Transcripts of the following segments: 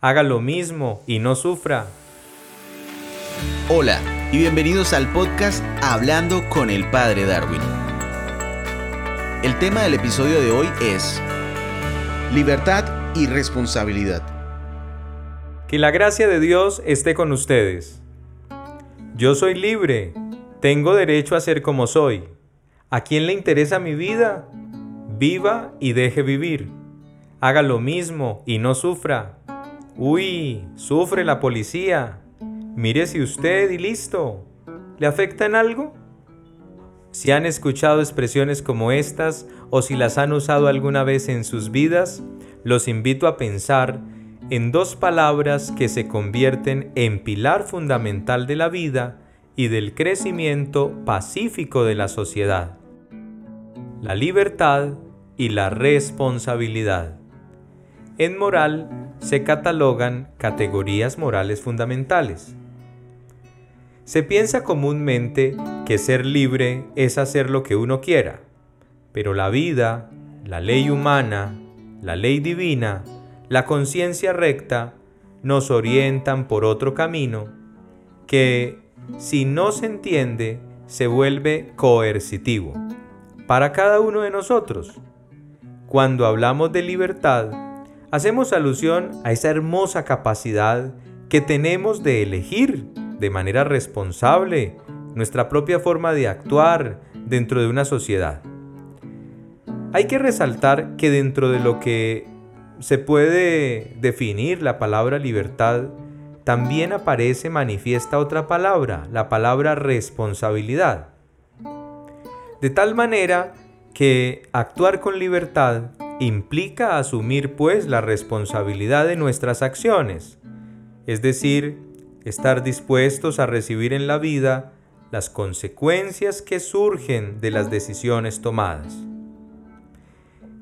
haga lo mismo y no sufra. Hola y bienvenidos al podcast Hablando con el Padre Darwin. El tema del episodio de hoy es libertad y responsabilidad. Que la gracia de Dios esté con ustedes. Yo soy libre, tengo derecho a ser como soy. ¿A quién le interesa mi vida? Viva y deje vivir. Haga lo mismo y no sufra. Uy, sufre la policía. Mírese usted y listo. ¿Le afecta en algo? Si han escuchado expresiones como estas o si las han usado alguna vez en sus vidas, los invito a pensar en dos palabras que se convierten en pilar fundamental de la vida y del crecimiento pacífico de la sociedad. La libertad y la responsabilidad. En moral se catalogan categorías morales fundamentales. Se piensa comúnmente que ser libre es hacer lo que uno quiera, pero la vida, la ley humana, la ley divina, la conciencia recta nos orientan por otro camino que, si no se entiende, se vuelve coercitivo para cada uno de nosotros. Cuando hablamos de libertad, hacemos alusión a esa hermosa capacidad que tenemos de elegir de manera responsable nuestra propia forma de actuar dentro de una sociedad. Hay que resaltar que dentro de lo que se puede definir la palabra libertad, también aparece manifiesta otra palabra, la palabra responsabilidad. De tal manera que actuar con libertad implica asumir pues la responsabilidad de nuestras acciones, es decir, estar dispuestos a recibir en la vida las consecuencias que surgen de las decisiones tomadas.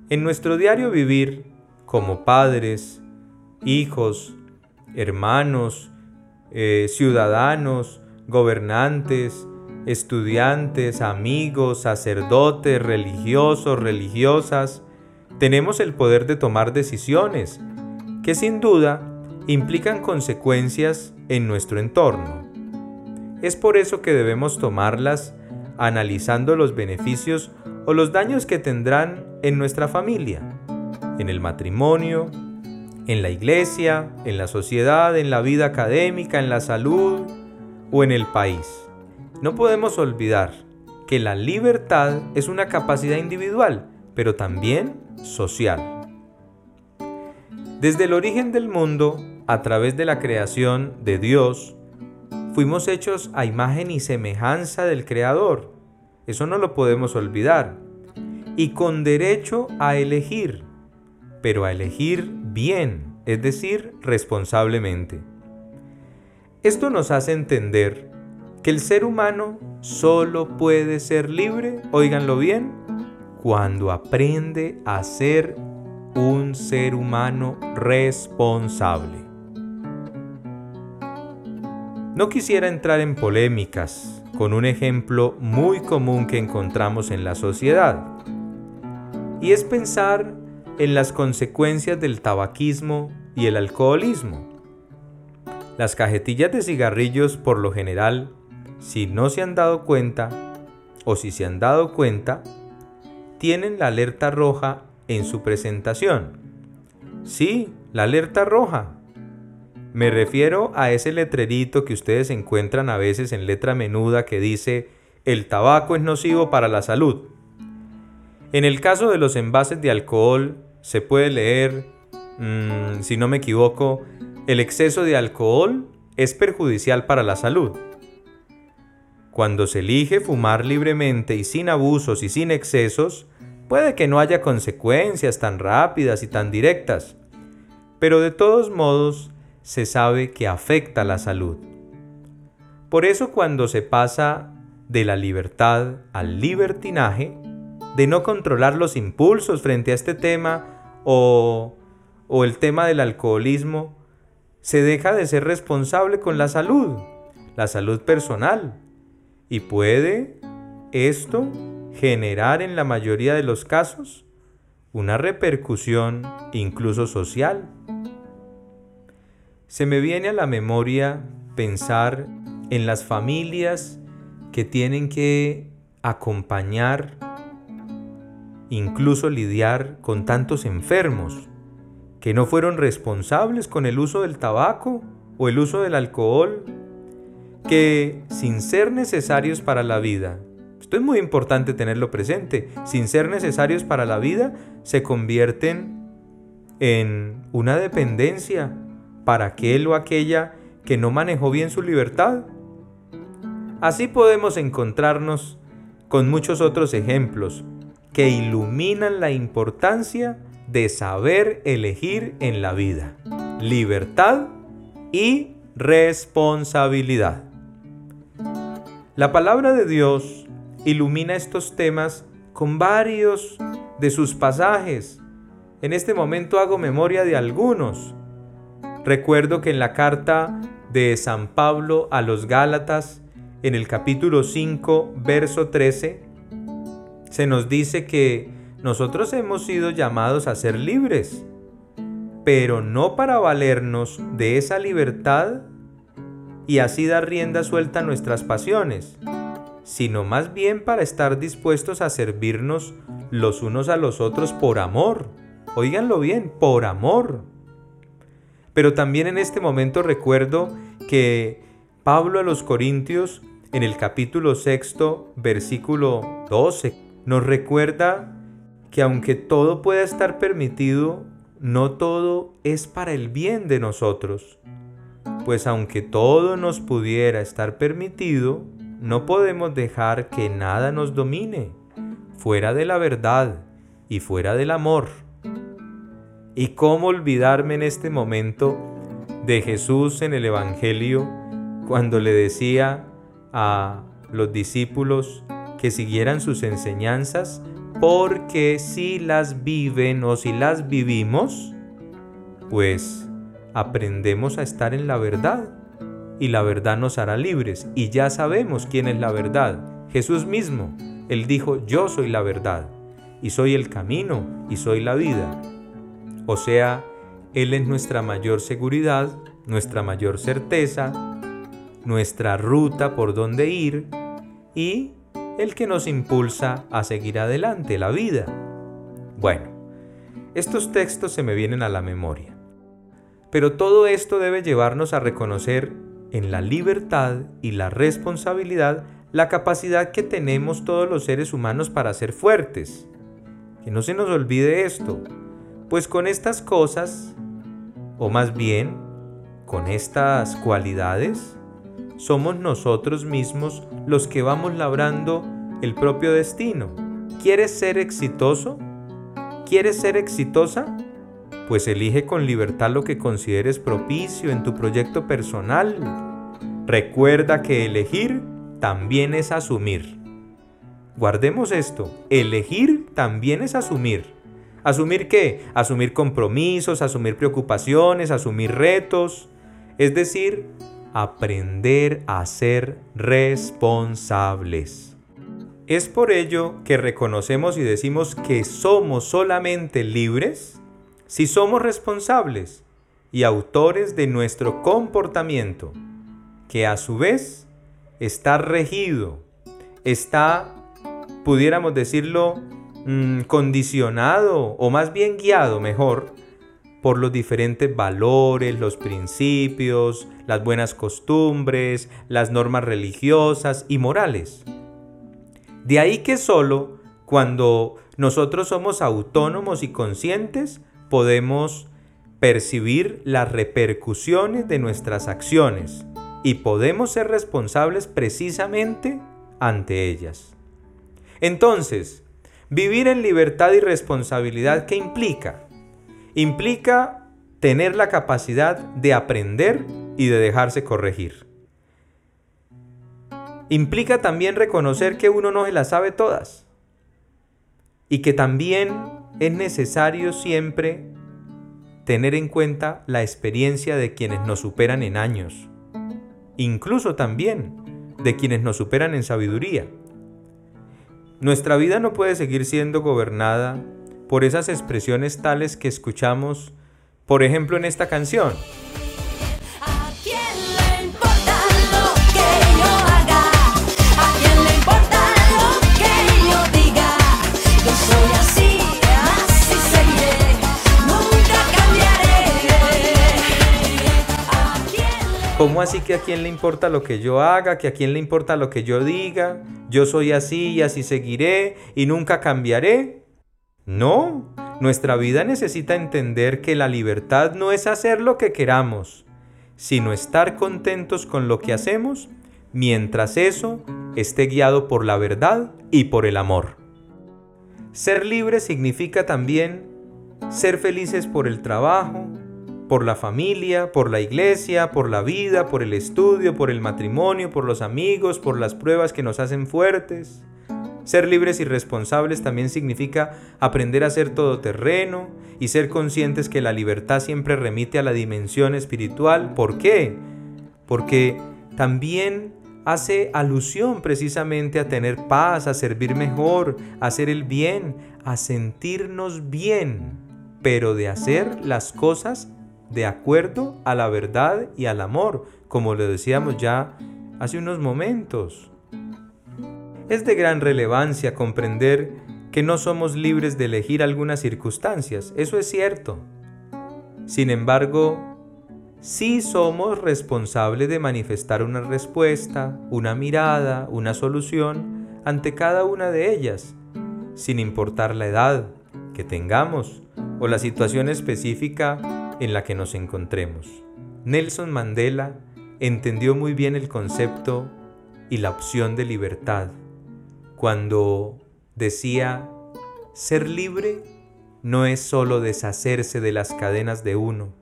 En nuestro diario vivir, como padres, hijos, hermanos, eh, ciudadanos, gobernantes, estudiantes, amigos, sacerdotes, religiosos, religiosas, tenemos el poder de tomar decisiones que sin duda implican consecuencias en nuestro entorno. Es por eso que debemos tomarlas analizando los beneficios o los daños que tendrán en nuestra familia, en el matrimonio, en la iglesia, en la sociedad, en la vida académica, en la salud o en el país. No podemos olvidar que la libertad es una capacidad individual, pero también social. Desde el origen del mundo, a través de la creación de Dios, fuimos hechos a imagen y semejanza del Creador. Eso no lo podemos olvidar. Y con derecho a elegir, pero a elegir bien, es decir, responsablemente. Esto nos hace entender que el ser humano solo puede ser libre, oíganlo bien, cuando aprende a ser un ser humano responsable. No quisiera entrar en polémicas con un ejemplo muy común que encontramos en la sociedad, y es pensar en las consecuencias del tabaquismo y el alcoholismo. Las cajetillas de cigarrillos por lo general, si no se han dado cuenta, o si se han dado cuenta, tienen la alerta roja en su presentación. Sí, la alerta roja. Me refiero a ese letrerito que ustedes encuentran a veces en letra menuda que dice el tabaco es nocivo para la salud. En el caso de los envases de alcohol se puede leer, mm, si no me equivoco, el exceso de alcohol es perjudicial para la salud. Cuando se elige fumar libremente y sin abusos y sin excesos, puede que no haya consecuencias tan rápidas y tan directas, pero de todos modos se sabe que afecta la salud. Por eso cuando se pasa de la libertad al libertinaje, de no controlar los impulsos frente a este tema o, o el tema del alcoholismo, se deja de ser responsable con la salud, la salud personal, y puede esto generar en la mayoría de los casos una repercusión incluso social. se me viene a la memoria pensar en las familias que tienen que acompañar, incluso lidiar con tantos enfermos que no fueron responsables con el uso del tabaco o el uso del alcohol, que sin ser necesarios para la vida, esto es muy importante tenerlo presente, sin ser necesarios para la vida, se convierten en una dependencia para aquel o aquella que no manejó bien su libertad. Así podemos encontrarnos con muchos otros ejemplos que iluminan la importancia de saber elegir en la vida. Libertad y responsabilidad. La palabra de Dios ilumina estos temas con varios de sus pasajes. En este momento hago memoria de algunos. Recuerdo que en la carta de San Pablo a los Gálatas, en el capítulo 5, verso 13, se nos dice que nosotros hemos sido llamados a ser libres, pero no para valernos de esa libertad y así dar rienda suelta a nuestras pasiones, sino más bien para estar dispuestos a servirnos los unos a los otros por amor. Óiganlo bien, por amor. Pero también en este momento recuerdo que Pablo a los Corintios, en el capítulo sexto, versículo 12, nos recuerda que aunque todo pueda estar permitido, no todo es para el bien de nosotros. Pues aunque todo nos pudiera estar permitido, no podemos dejar que nada nos domine, fuera de la verdad y fuera del amor. ¿Y cómo olvidarme en este momento de Jesús en el Evangelio cuando le decía a los discípulos que siguieran sus enseñanzas porque si las viven o si las vivimos, pues aprendemos a estar en la verdad y la verdad nos hará libres y ya sabemos quién es la verdad. Jesús mismo, Él dijo, yo soy la verdad y soy el camino y soy la vida. O sea, Él es nuestra mayor seguridad, nuestra mayor certeza, nuestra ruta por donde ir y el que nos impulsa a seguir adelante, la vida. Bueno, estos textos se me vienen a la memoria. Pero todo esto debe llevarnos a reconocer en la libertad y la responsabilidad la capacidad que tenemos todos los seres humanos para ser fuertes. Que no se nos olvide esto, pues con estas cosas, o más bien con estas cualidades, somos nosotros mismos los que vamos labrando el propio destino. ¿Quieres ser exitoso? ¿Quieres ser exitosa? Pues elige con libertad lo que consideres propicio en tu proyecto personal. Recuerda que elegir también es asumir. Guardemos esto, elegir también es asumir. ¿Asumir qué? Asumir compromisos, asumir preocupaciones, asumir retos. Es decir, aprender a ser responsables. Es por ello que reconocemos y decimos que somos solamente libres si somos responsables y autores de nuestro comportamiento, que a su vez está regido, está, pudiéramos decirlo, mm, condicionado o más bien guiado mejor por los diferentes valores, los principios, las buenas costumbres, las normas religiosas y morales. De ahí que solo cuando nosotros somos autónomos y conscientes podemos percibir las repercusiones de nuestras acciones y podemos ser responsables precisamente ante ellas. Entonces, vivir en libertad y responsabilidad, ¿qué implica? implica tener la capacidad de aprender y de dejarse corregir. Implica también reconocer que uno no se las sabe todas y que también es necesario siempre tener en cuenta la experiencia de quienes nos superan en años, incluso también de quienes nos superan en sabiduría. Nuestra vida no puede seguir siendo gobernada por esas expresiones tales que escuchamos, por ejemplo, en esta canción. ¿Cómo así que a quién le importa lo que yo haga, que a quién le importa lo que yo diga? Yo soy así y así seguiré y nunca cambiaré. No, nuestra vida necesita entender que la libertad no es hacer lo que queramos, sino estar contentos con lo que hacemos mientras eso esté guiado por la verdad y por el amor. Ser libre significa también ser felices por el trabajo, por la familia, por la iglesia, por la vida, por el estudio, por el matrimonio, por los amigos, por las pruebas que nos hacen fuertes. Ser libres y responsables también significa aprender a ser todoterreno y ser conscientes que la libertad siempre remite a la dimensión espiritual. ¿Por qué? Porque también hace alusión precisamente a tener paz, a servir mejor, a hacer el bien, a sentirnos bien, pero de hacer las cosas de acuerdo a la verdad y al amor, como lo decíamos ya hace unos momentos. Es de gran relevancia comprender que no somos libres de elegir algunas circunstancias, eso es cierto. Sin embargo, sí somos responsables de manifestar una respuesta, una mirada, una solución ante cada una de ellas, sin importar la edad que tengamos o la situación específica en la que nos encontremos. Nelson Mandela entendió muy bien el concepto y la opción de libertad cuando decía, ser libre no es solo deshacerse de las cadenas de uno,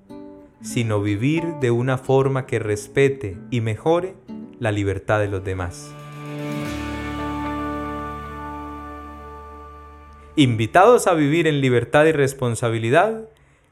sino vivir de una forma que respete y mejore la libertad de los demás. Invitados a vivir en libertad y responsabilidad,